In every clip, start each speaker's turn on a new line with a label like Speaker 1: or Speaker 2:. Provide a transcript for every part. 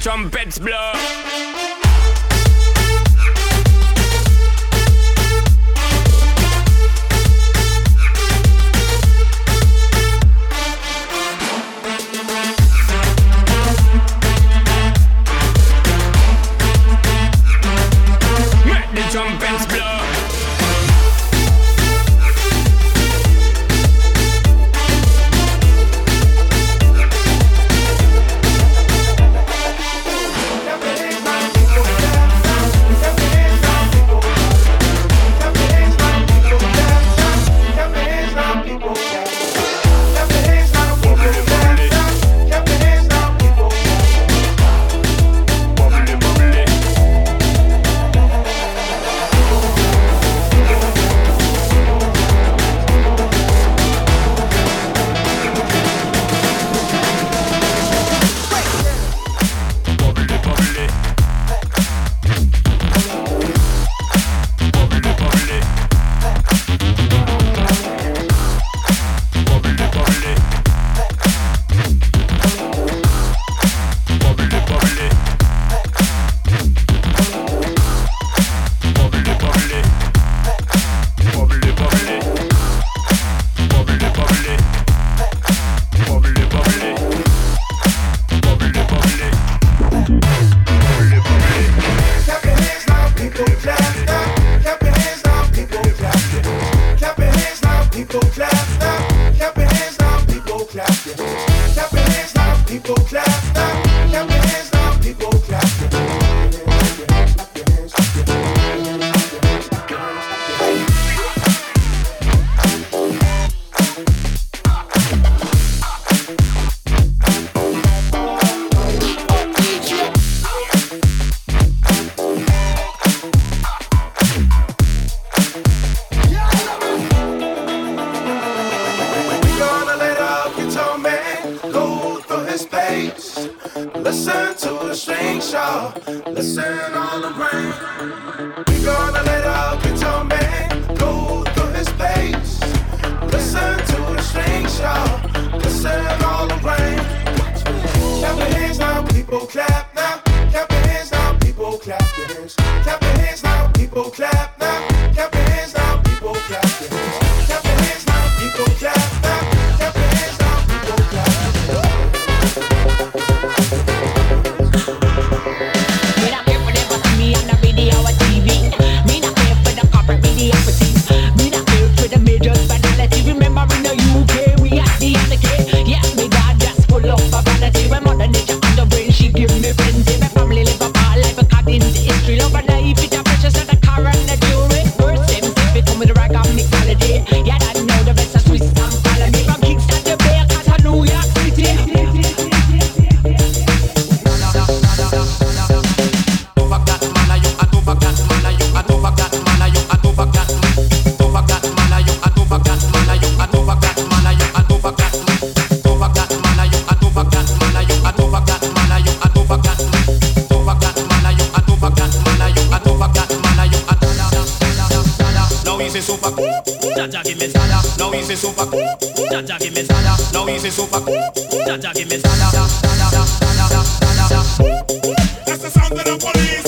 Speaker 1: trumpets blow.
Speaker 2: Jaja give me now easy super cool. Give me. That's the sound of the police.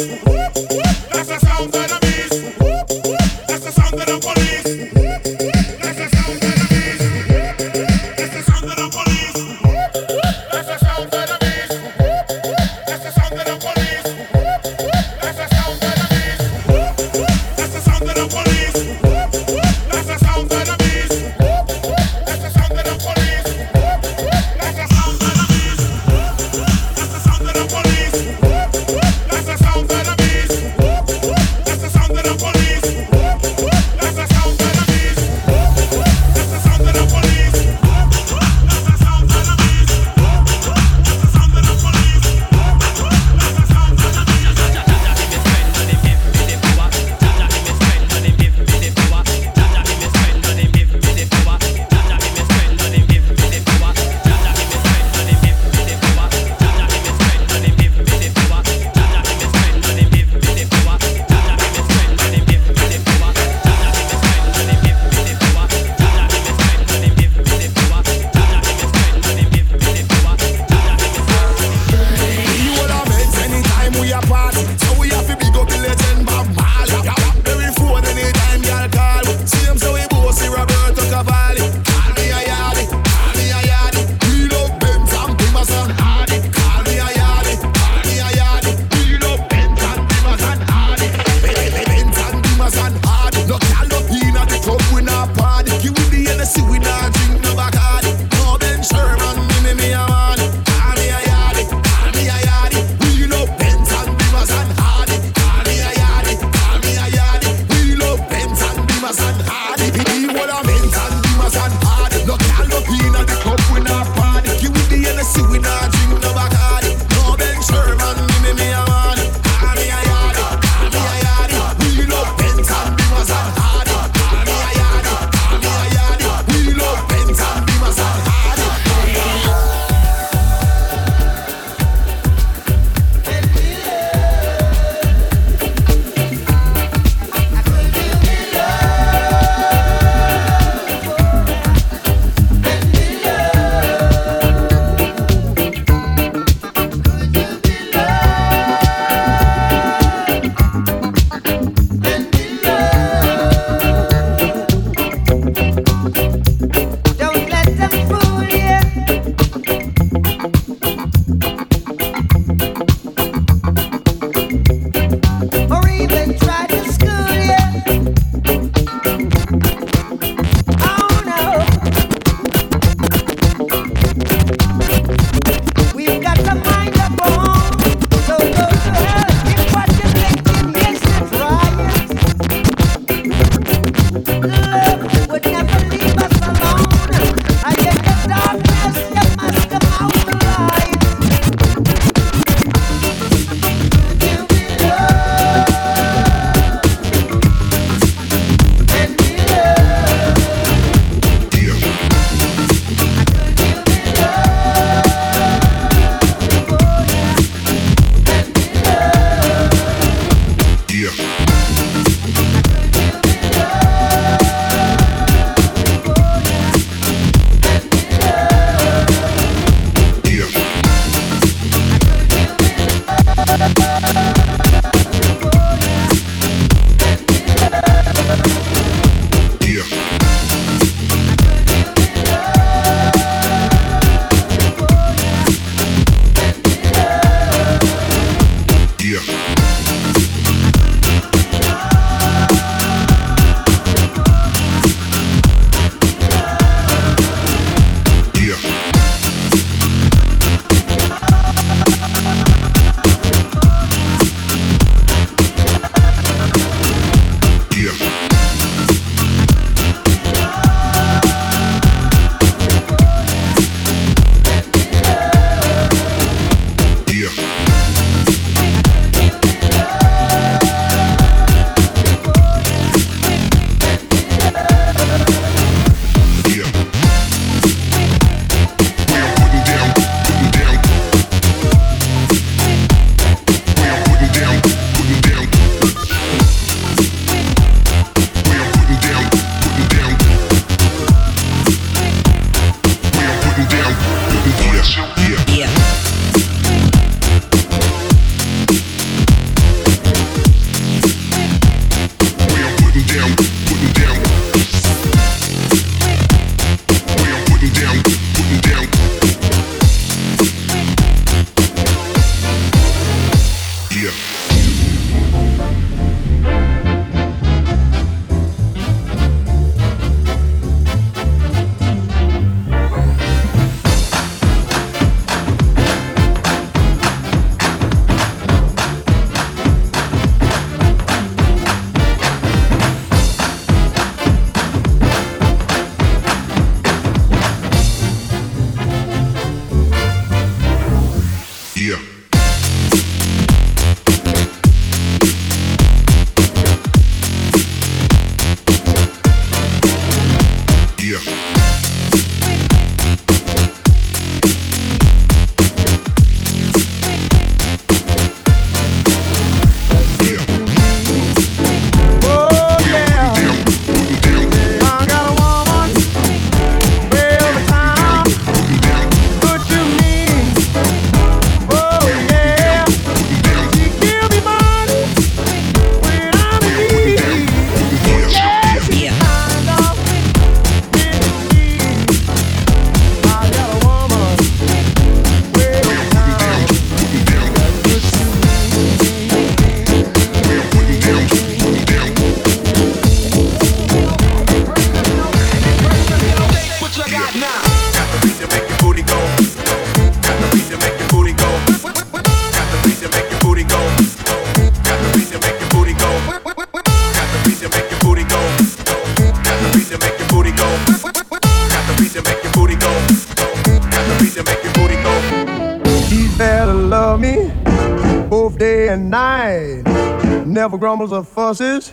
Speaker 3: grumbles or fusses.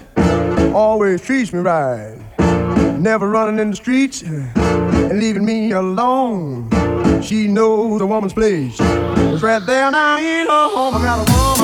Speaker 3: Always treats me right. Never running in the streets and leaving me alone. She knows a woman's place. It's right there now in her home. I got a woman.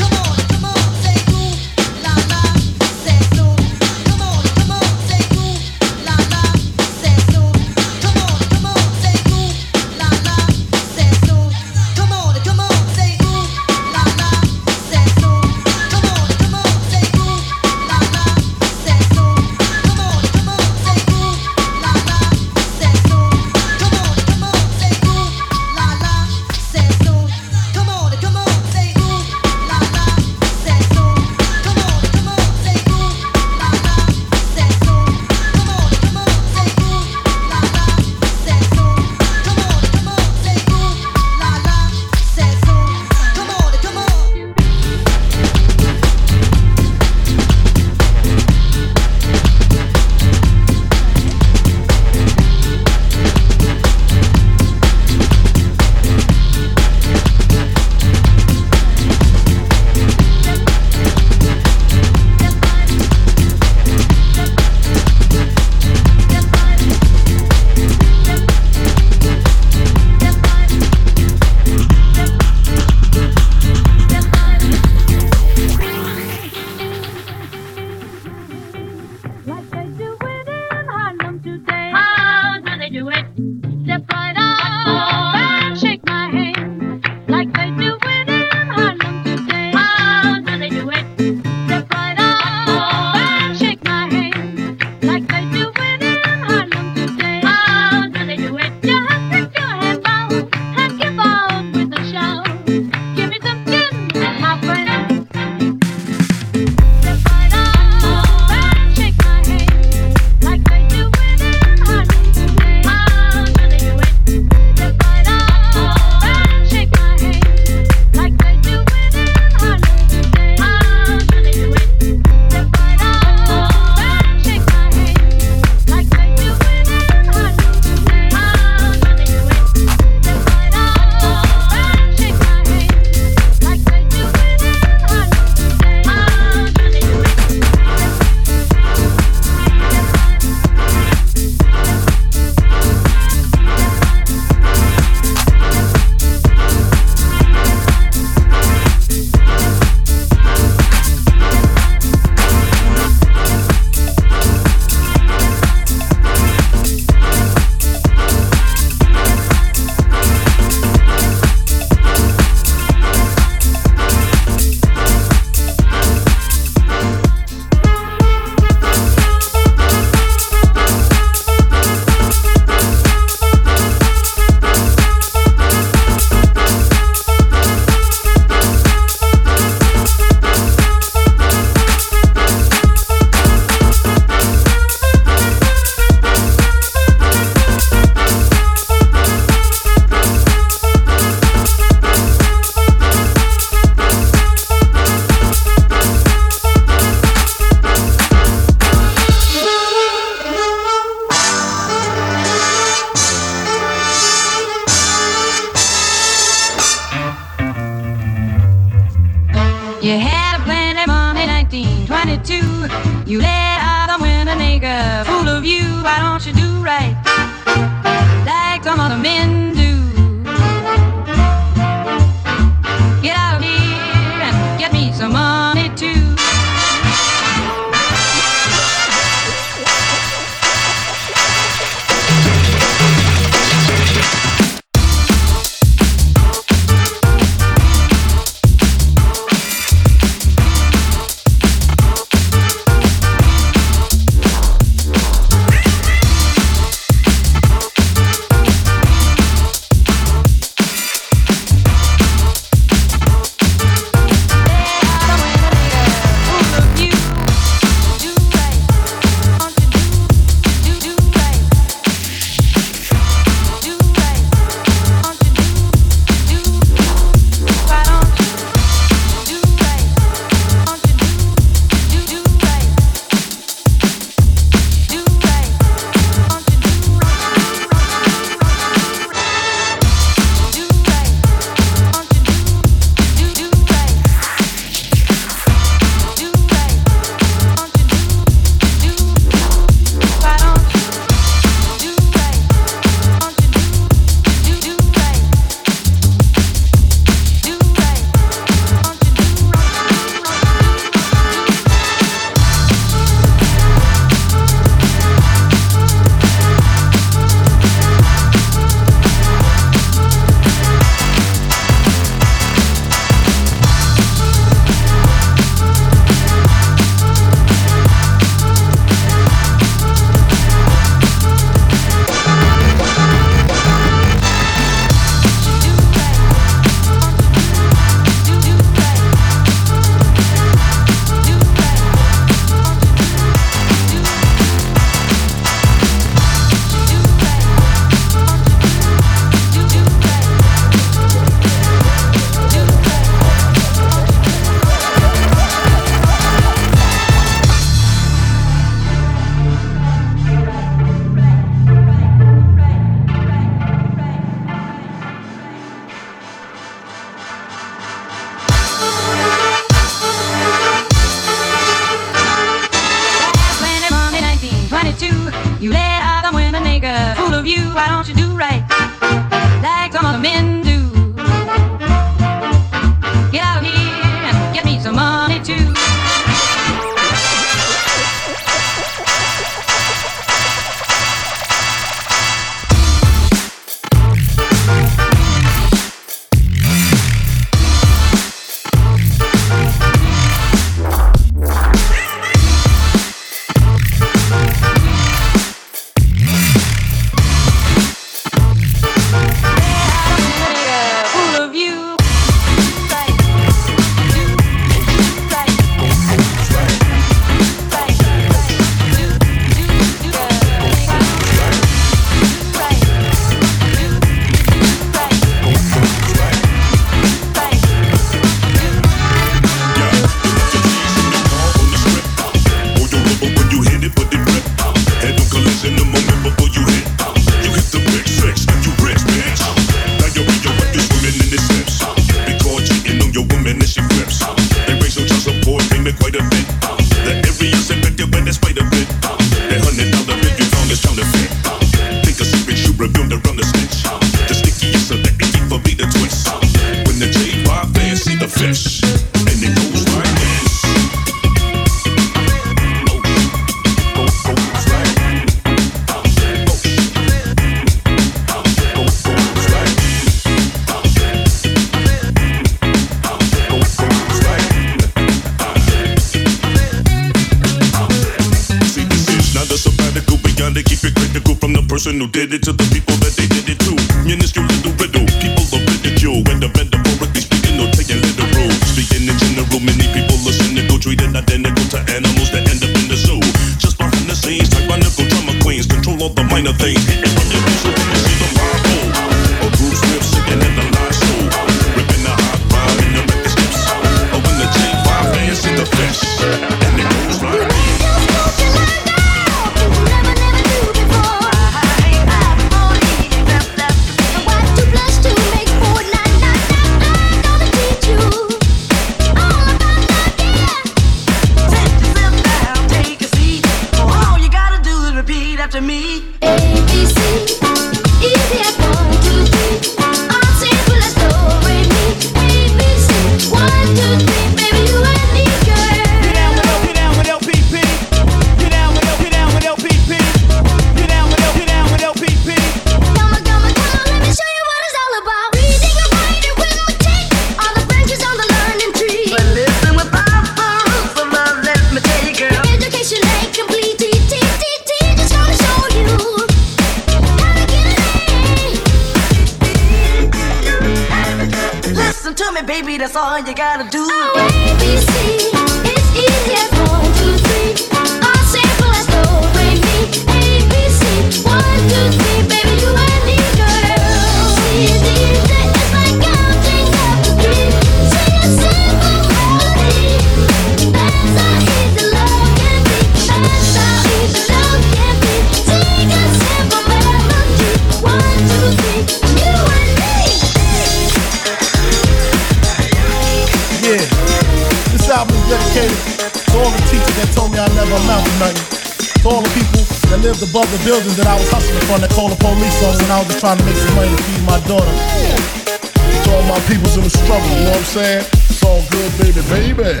Speaker 4: Above the buildings that I was hustling from that called the police on when I was just trying to make some money to feed my daughter. To all my peoples in the struggle, you know what I'm saying? It's all good, baby, baby.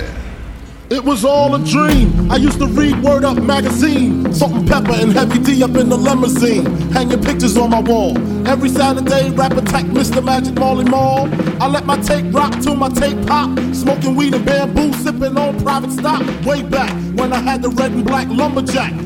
Speaker 4: It was all a dream. I used to read Word Up magazine. Salt-n-Pepa and heavy D up in the limousine. Hanging pictures on my wall. Every Saturday, rap attack Mr. Magic Marley Marl. I let my tape rock till my tape pop. Smoking weed and bamboo, sipping on private stock. Way back when I had the red and black lumberjack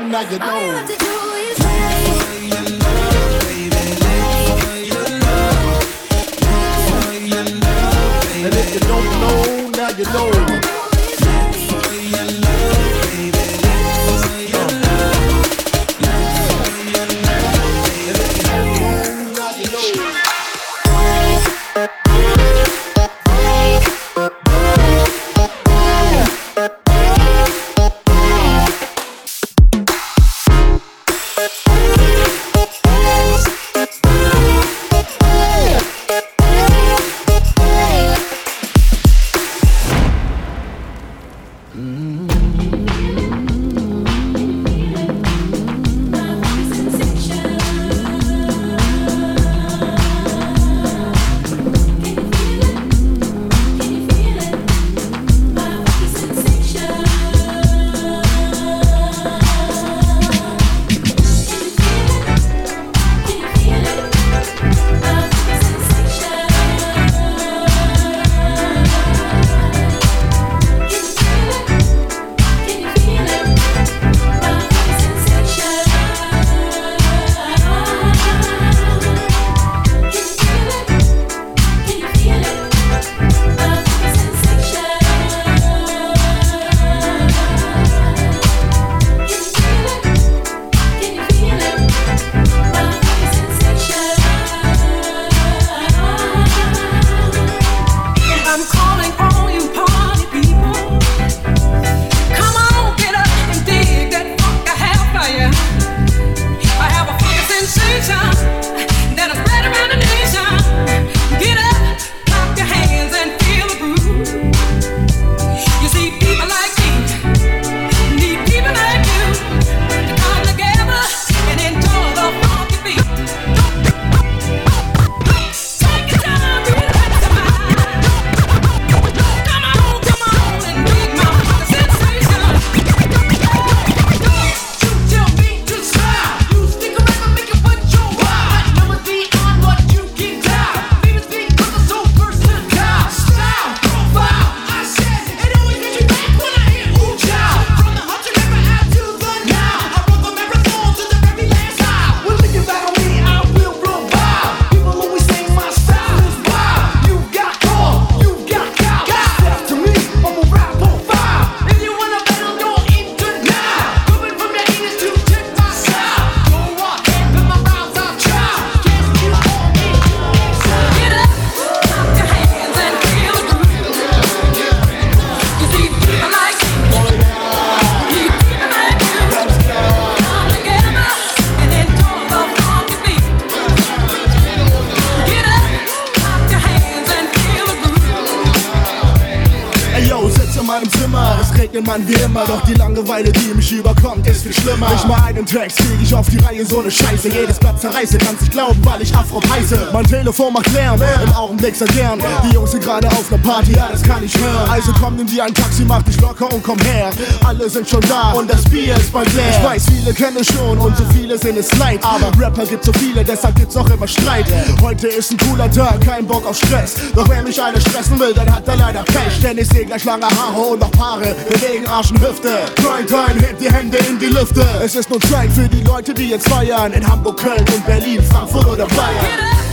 Speaker 4: now you know. And if you don't know, now you know.
Speaker 5: Sechserkern. Die Jungs sind gerade auf ner Party, ja, das kann ich hören. Also komm, nimm dir ein Taxi, mach dich locker und komm her. Alle sind schon da und das Bier ist bald leer. Ich weiß, viele kennen schon und so viele sind es leid. Aber Rapper gibt so viele, deshalb gibt's auch immer Streit. Heute ist ein cooler Tag, kein Bock auf Stress. Doch wer mich alle stressen will, dann hat er leider Pech. Denn ich seh gleich lange Haare und noch Paare, bewegen Arsch und Hüfte. Grind rein, heb die Hände in die Lüfte. Es ist nur Zeit für die Leute, die jetzt feiern. In Hamburg, Köln und Berlin, Frankfurt oder Bayern.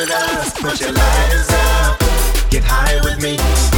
Speaker 6: with
Speaker 7: us, put your lighters up, get high with me.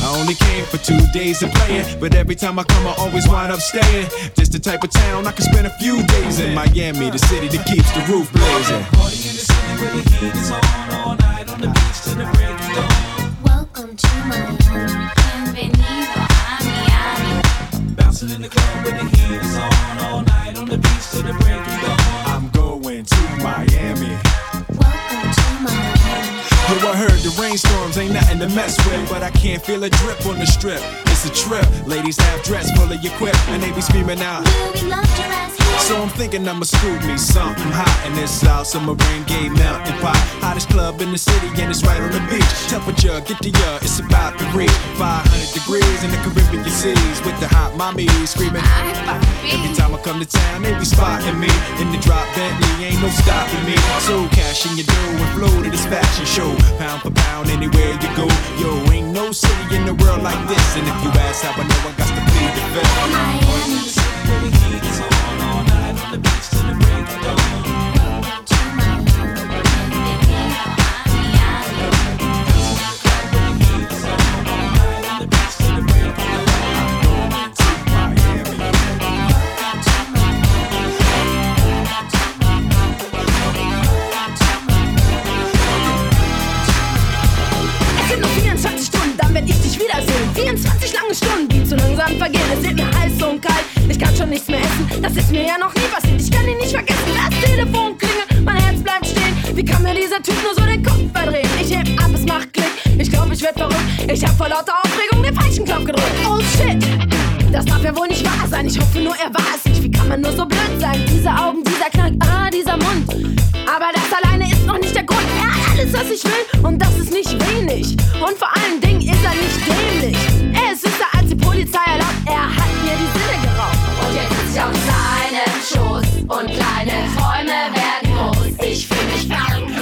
Speaker 8: I only came for two days of playing, but every time I come, I always wind up staying. Just the type of town I can spend a few days in. Miami, the city that keeps the roof blazing.
Speaker 9: Party in the city where the heat is on all night on the beach till the
Speaker 10: Welcome to Miami. Bienvenido a Miami.
Speaker 8: Bouncing in the club where the heat is on all night on the beach till the break of dawn. I'm going to Miami. I heard the rainstorms ain't nothing to mess with, but I can't feel a drip on the strip. It's a trip. Ladies have dress fully equipped, and they be screaming out.
Speaker 10: We love your ass here.
Speaker 8: So I'm thinking I'ma scoop me something hot in this South Summer rain gay mountain pot. Hottest club in the city and it's right on the beach. Temperature, get the uh, it's about to reach 500 degrees in the Caribbean seas with the hot mommy screaming. Every time I come to town, they be spotting me in the drop Bentley, ain't no stopping me. So cash in your dough and flow to this fashion show, pound for pound anywhere you go. Yo, ain't no city in the world like this, and if you ask how I know, I got to plead the fifth.
Speaker 11: Es sind Die zu langsam vergehen. Es wird mir heiß und kalt, ich kann schon nichts mehr essen. Das ist mir ja noch nie passiert, ich kann ihn nicht vergessen. Das Telefon klingelt, mein Herz bleibt stehen. Wie kann mir dieser Typ nur so den Kopf verdrehen? Ich heb ab, es macht Klick, ich glaub, ich werd verrückt. Ich hab vor lauter Aufregung den falschen Knopf gedrückt. Oh shit! Das darf ja wohl nicht wahr sein. Ich hoffe nur, er war es nicht. Wie kann man nur so blöd sein? Diese Augen, dieser Knack, ah, dieser Mund. Aber das alleine ist noch nicht der Grund. Er hat alles, was ich will. Und das ist nicht wenig. Und vor allen Dingen ist er nicht dämlich. Er ist die Polizei erlaubt. Er hat mir die Sinne geraubt.
Speaker 10: Und jetzt sitze ich auf seinem Schoß und kleine Träume werden groß. Ich fühl mich funky.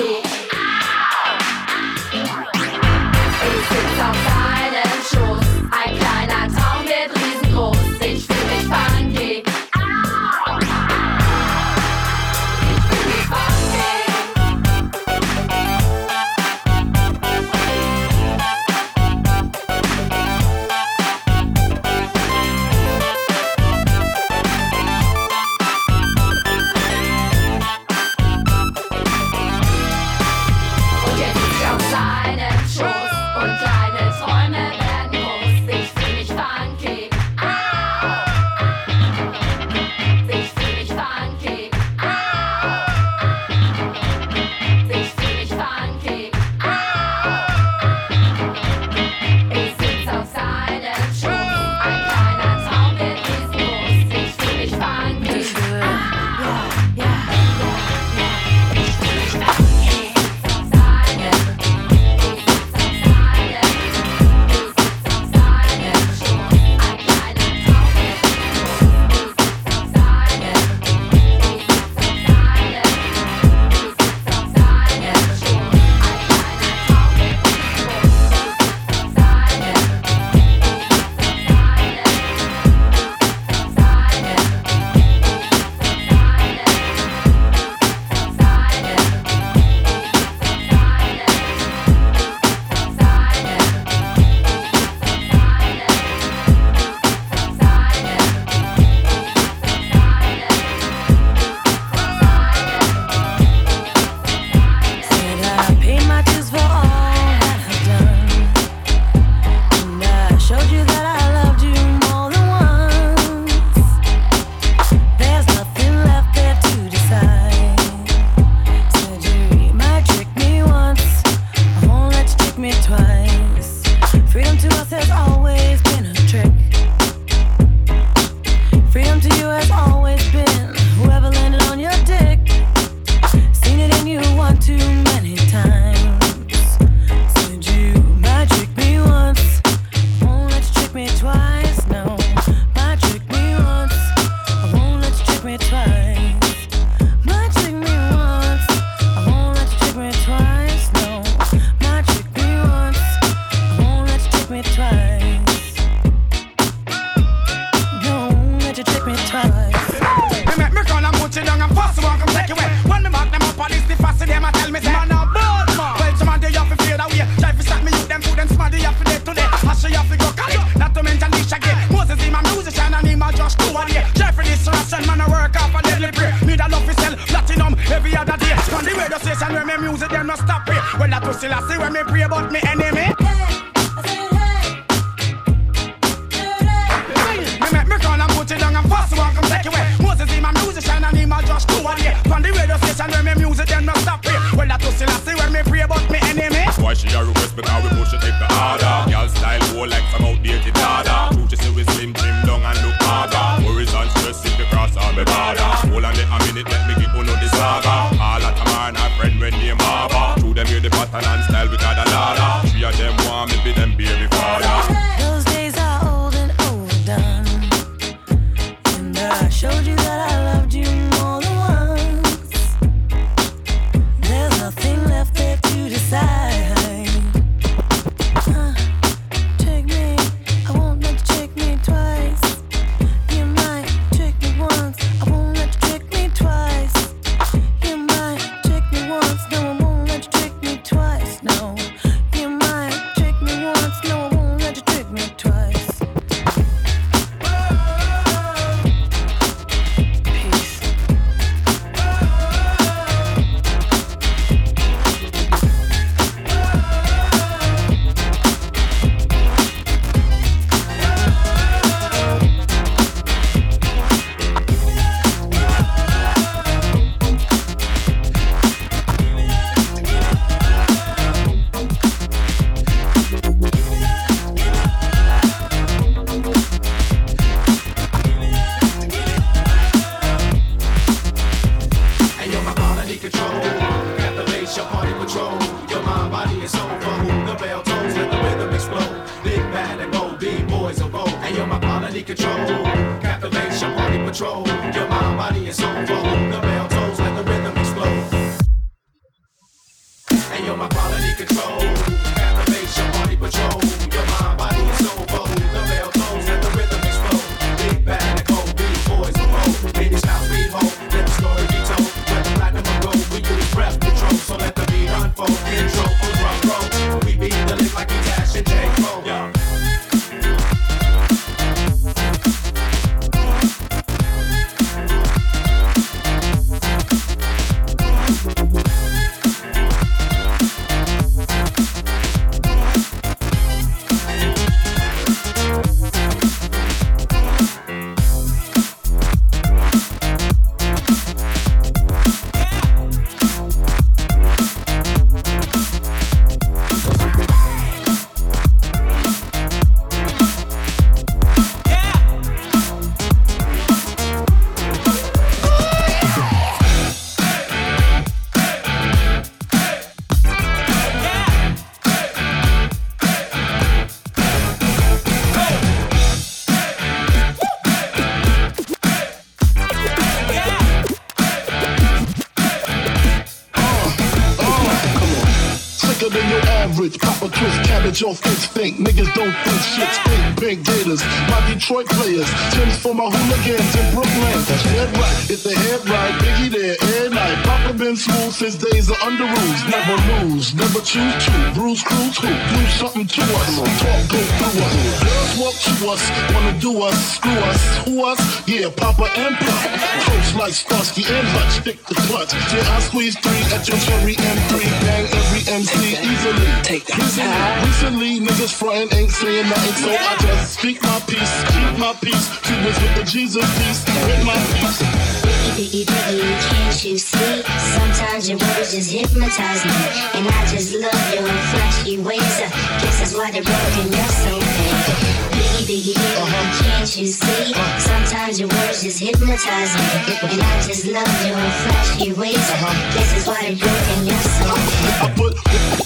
Speaker 12: body control. Got
Speaker 13: the bass, your party patrol. Your mind, body, and soul. For whom the bell tolls, let the rhythm explode. Big bad and bold, b-boys of old. And you're my quality control. Got the bass, your party patrol. Your mind, body, and soul. For whom the bell tolls, let the rhythm explode. And you're my quality control. bitch ain't cold. your
Speaker 4: folks think. Niggas don't think shit. Big Big gators, my Detroit players. Since days are under rules, never lose, never choose to. Bruise, crew to Do something to us. Talk, go through us. Girls walk to us, wanna do us, screw us, who us? Yeah, Papa and Pop. Coach like Starsky and Hutch, stick the clutch. Yeah, I squeeze three at your cherry M3. Bang every MC easily. Take that. Recently, recently niggas frontin' ain't saying nothing, so I just speak my peace, keep my peace. She was with the Jesus peace, with my peace
Speaker 14: picky picky, can't you see? Sometimes your words just hypnotize me, and I just love your flashy ways. Guess that's why they're broken, you're so fake. Biggie, biggie, uh-huh. can't you see? Sometimes your words just hypnotize me, and I just love your flashy ways. Uh-huh. Guess that's why they're broken, you're so
Speaker 9: fake. I put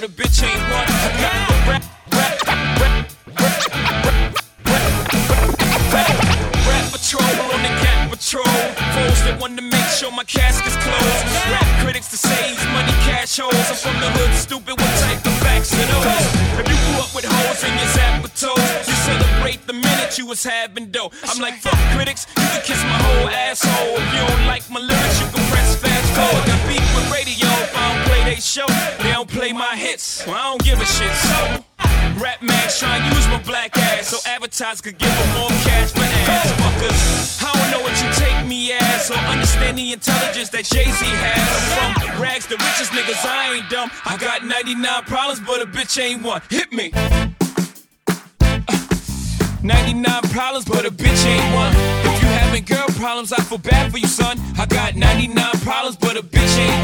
Speaker 7: but a bitch ain't one. I rap, patrol on the cat patrol. Foes that want to make sure my casket's closed. Rap critics to save money, cash holes. I'm from the hood, stupid. What type of facts are those? If you grew up with hoes in your zap toes, you celebrate the minute you was having dough. I'm like, fuck critics, you can kiss my whole asshole. If you don't like my lyrics, you can press fast forward. Got beef with radio if I don't play they show. Play my hits, well, I don't give a shit. So. Rap Max trying to use my black ass so advertisers could give them more cash for ass fuckers. I don't know what you take me as or understand the intelligence that Jay Z has. I'm from rags, the richest niggas, I ain't dumb. I got 99 problems, but a bitch ain't one. Hit me. Uh, 99 problems, but a bitch ain't one. If you having girl problems, I feel bad for you, son. I got 99 problems, but a bitch ain't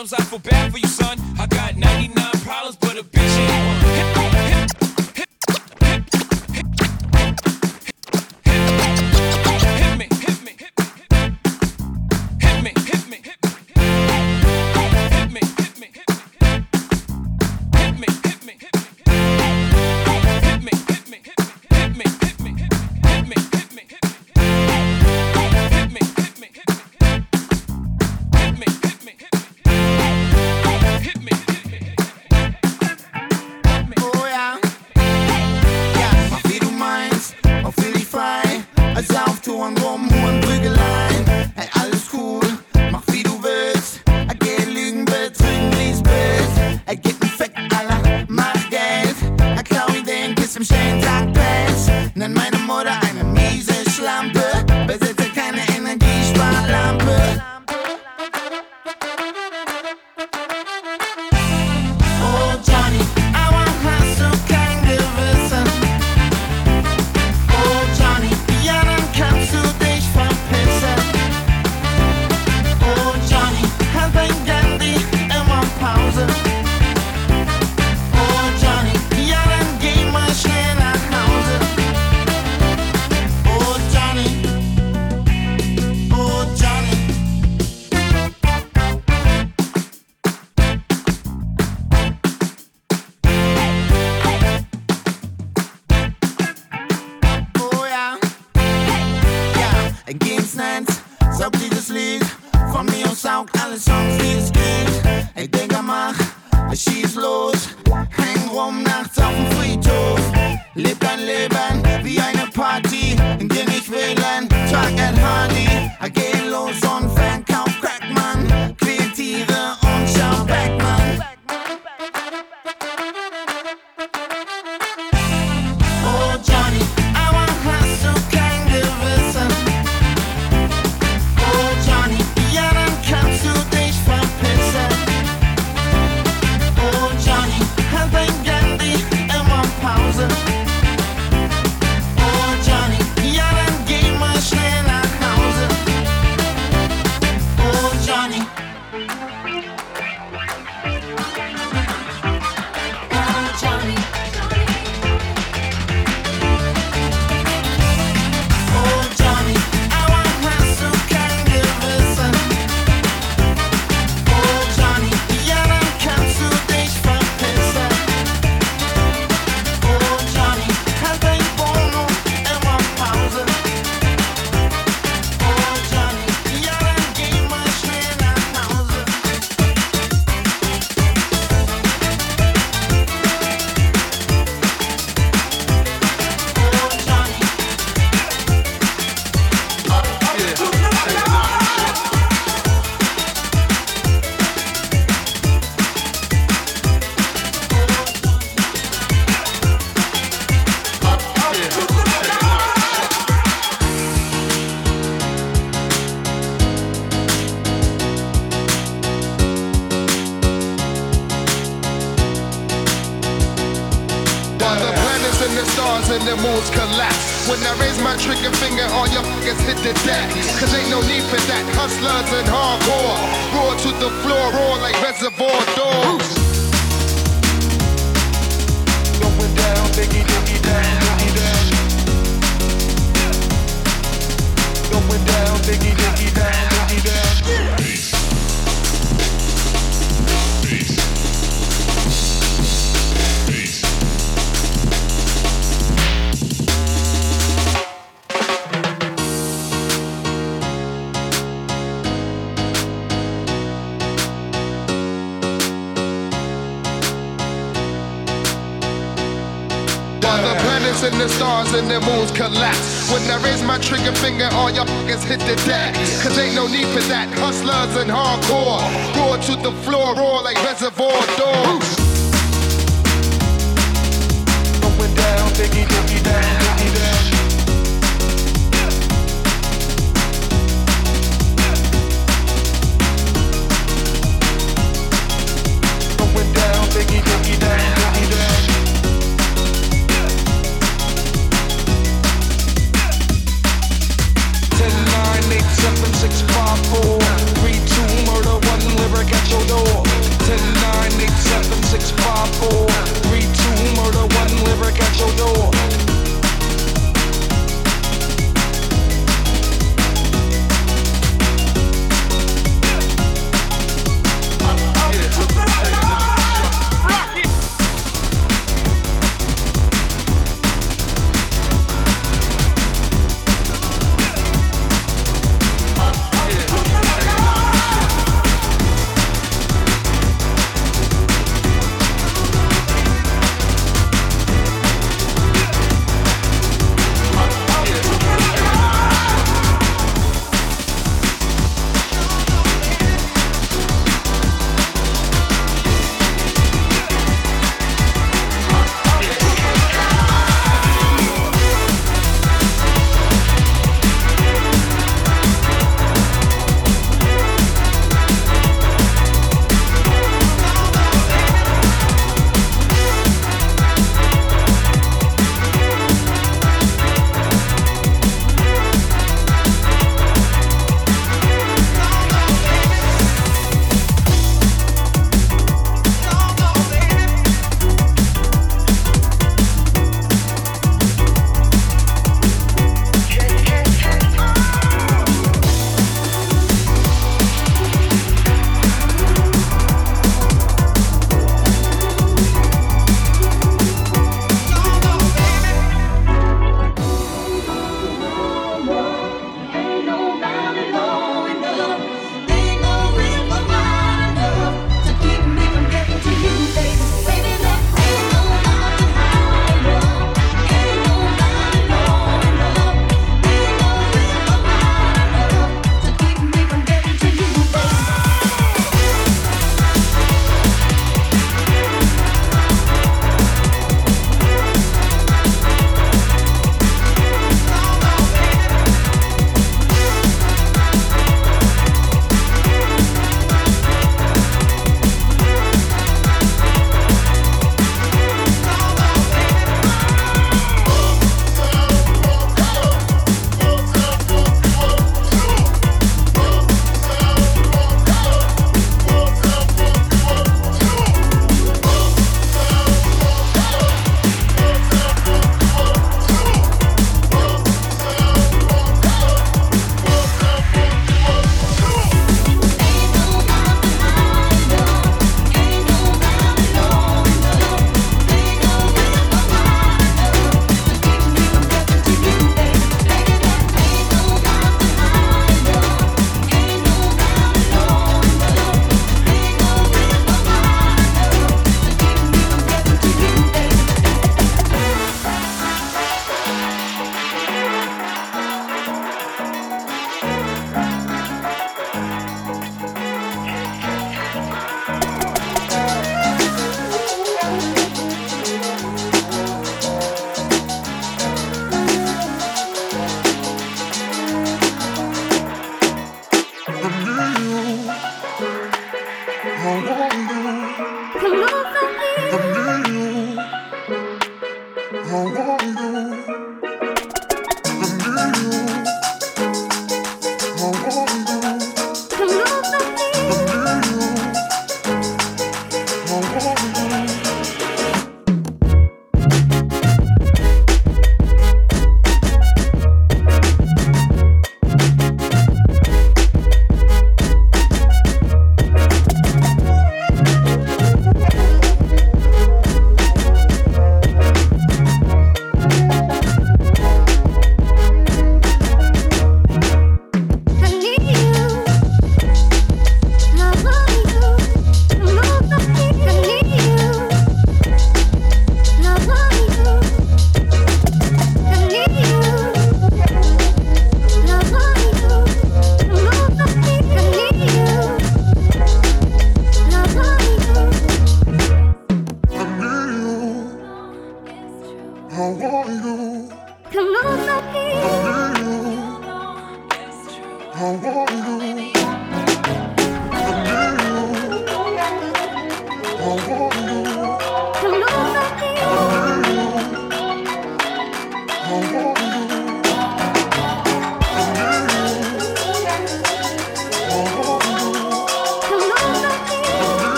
Speaker 7: problems, I feel bad for you,
Speaker 15: and the stars and the moons collapse. When I raise my trigger finger, all your fuckers hit the deck. Cause ain't no need for that. Hustlers and hardcore. Roar to the floor, roar like reservoir dogs. Going down, biggie, diggy, down, biggie, down. Going down, biggie, diggy.
Speaker 1: And the stars and the moons collapse. When I raise my trigger finger, all your fuckers hit the deck. Cause ain't no need for that. Hustlers and hardcore. Roar to the floor, roar like reservoir dogs.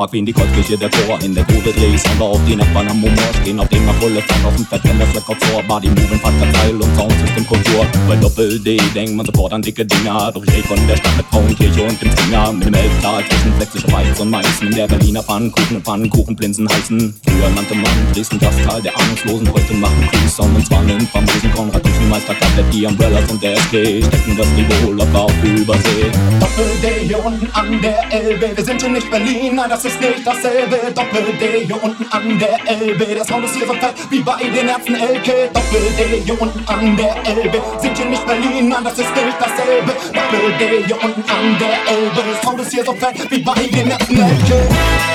Speaker 16: pappa kvindig kort skulle kedja på In det hodet lysande av din öppna mormorskin Av dimma fulle fan av som fettende fläckar vor. Body moving fatta trail und
Speaker 4: sån system kontor
Speaker 7: Väl uppe det i
Speaker 17: man
Speaker 18: sofort an dicke dinger. Doch ich rede von der Stadt mit Frauen, und dem Zwinger Mit dem Elftal zwischen sächsische Weiß und Meißen In Der Berliner Pfannkuchen und Pfannkuchenplinsen heißen Früher nannte man Dresden das Tal der Ahnungslosen. Heute machen Crews Sound und zwar einen famosen Konrad Küchenmeister, Kappett, die Umbrellas und der SG. Stecken das Niveau locker auf Übersee.
Speaker 19: Doppel-D hier unten an der Elbe. Wir sind hier nicht Berlin, nein, das ist nicht dasselbe. Doppel-D hier unten an der Elbe. Der Sound ist hier so fett wie bei den Ärzten LK. Doppel-D hier unten an der Elbe. Sind hier nicht Berlin, nein, das ist nicht dasselbe. Doppel-D hier unten an der Elbe. Der Sound ist hier so fett wie bei den Ärzten LK.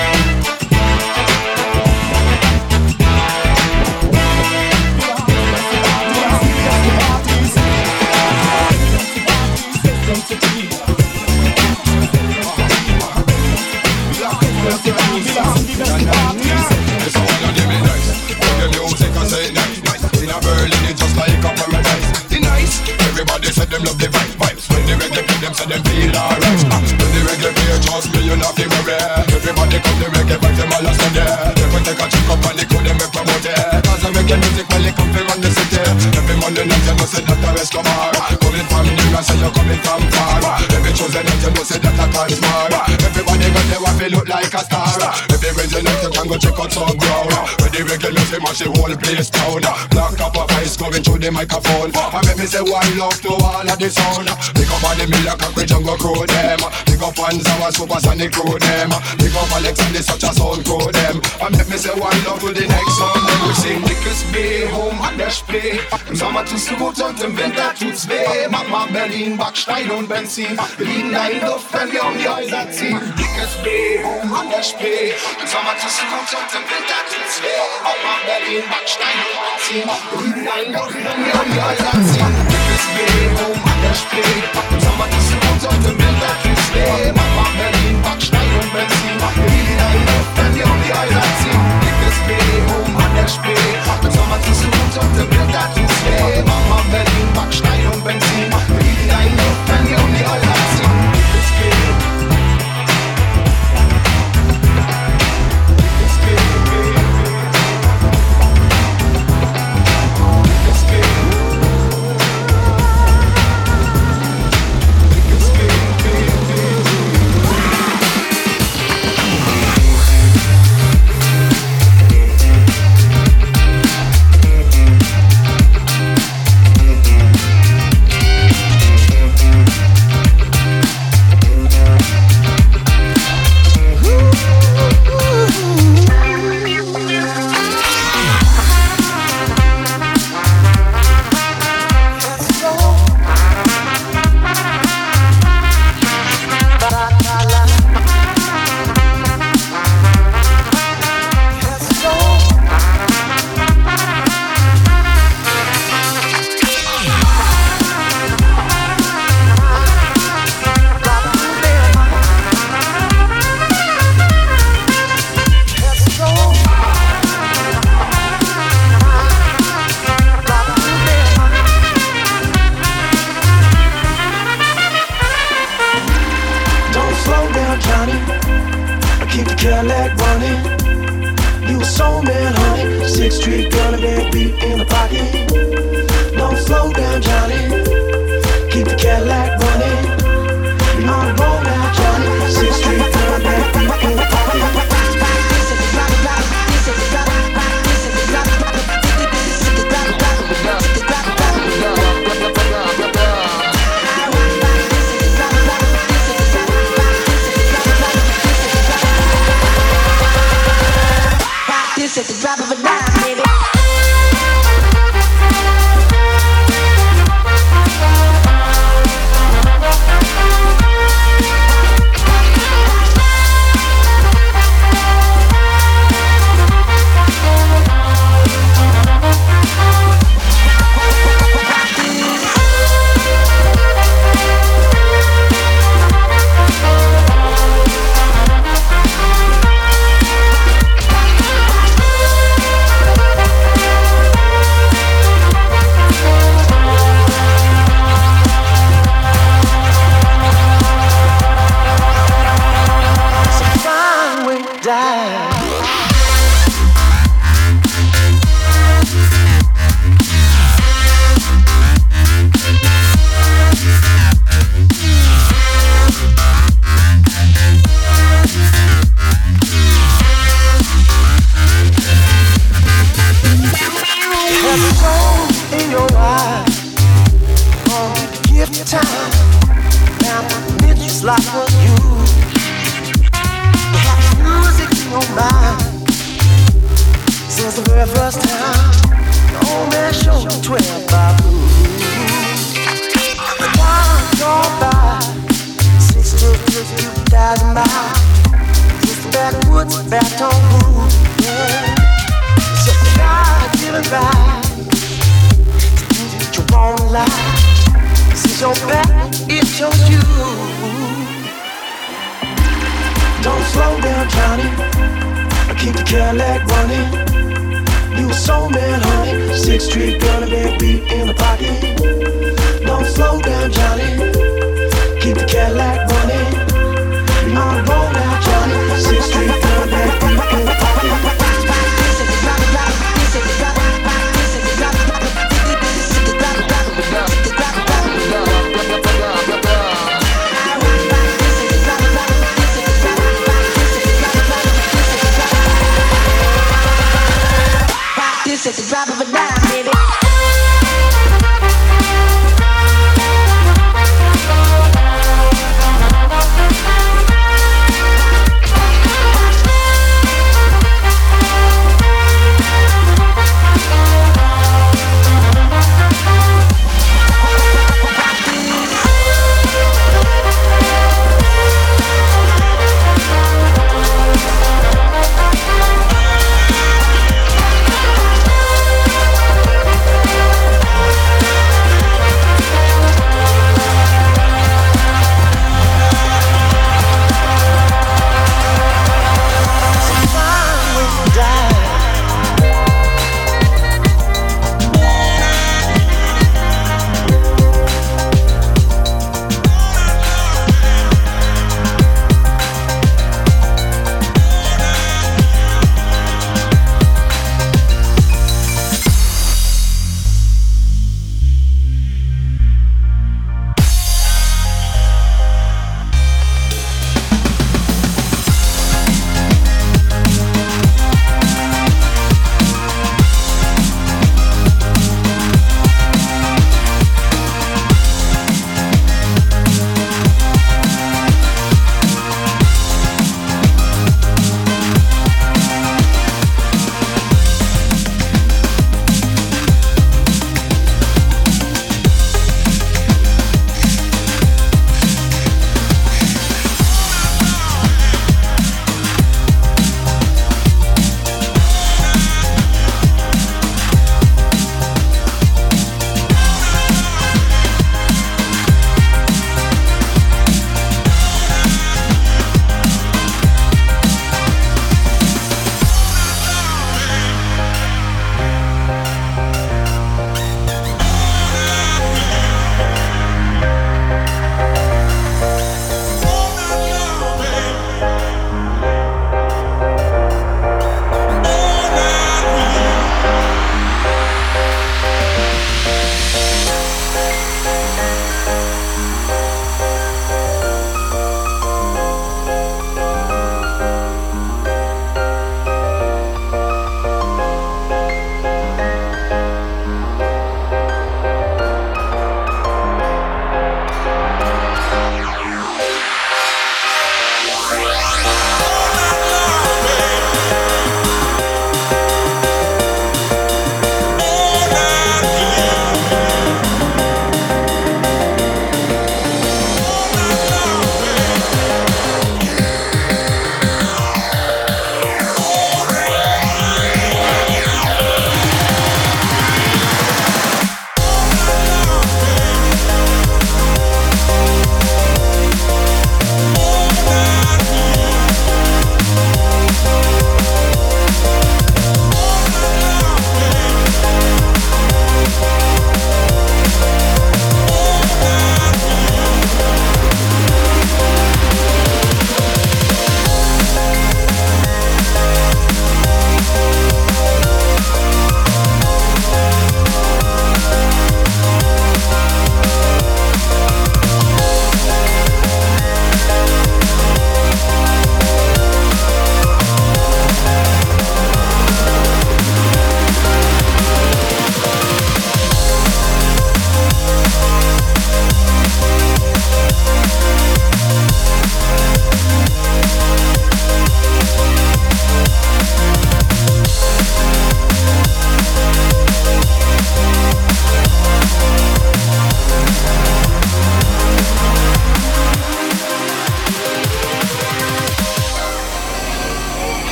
Speaker 12: Reggae trust me you not feel worry Everybody come the reggae vibes them all a study They will take a trip up and they could them make promote it Cause the reggae music well
Speaker 13: Charlie come run the city. Every Monday night you know say that a Escobar. Coming from New York, say you're coming from far. Every Tuesday night you know say that a Cansmar. Everybody got their waffle look like a star. Every Wednesday night you can go check out some ground. Where the regular fi mash the whole place down. Black up a ice going through the microphone. I make me say one love to all of the sound. Pick up all the million and go crew them. Up one Zawa supersonic crew them. Pick up Alex and such a sound crew them. I make me say one love to the next song. Then we sing dickes B, home an der Spree. Im Sommer tut's gut und im Winter tut's weh. Mama Berlin, Backstein und Benzin. Wir liegen da in Luft, wenn wir um die Häuser ziehen. Dickes B, home an der Spree. Im Sommer tut's gut und im Winter tut's weh. Mama Berlin, Backstein und Benzin. Wir liegen da in Luft, wenn wir um die Häuser ziehen. Dickes B, home an der Spree.
Speaker 10: Spiel.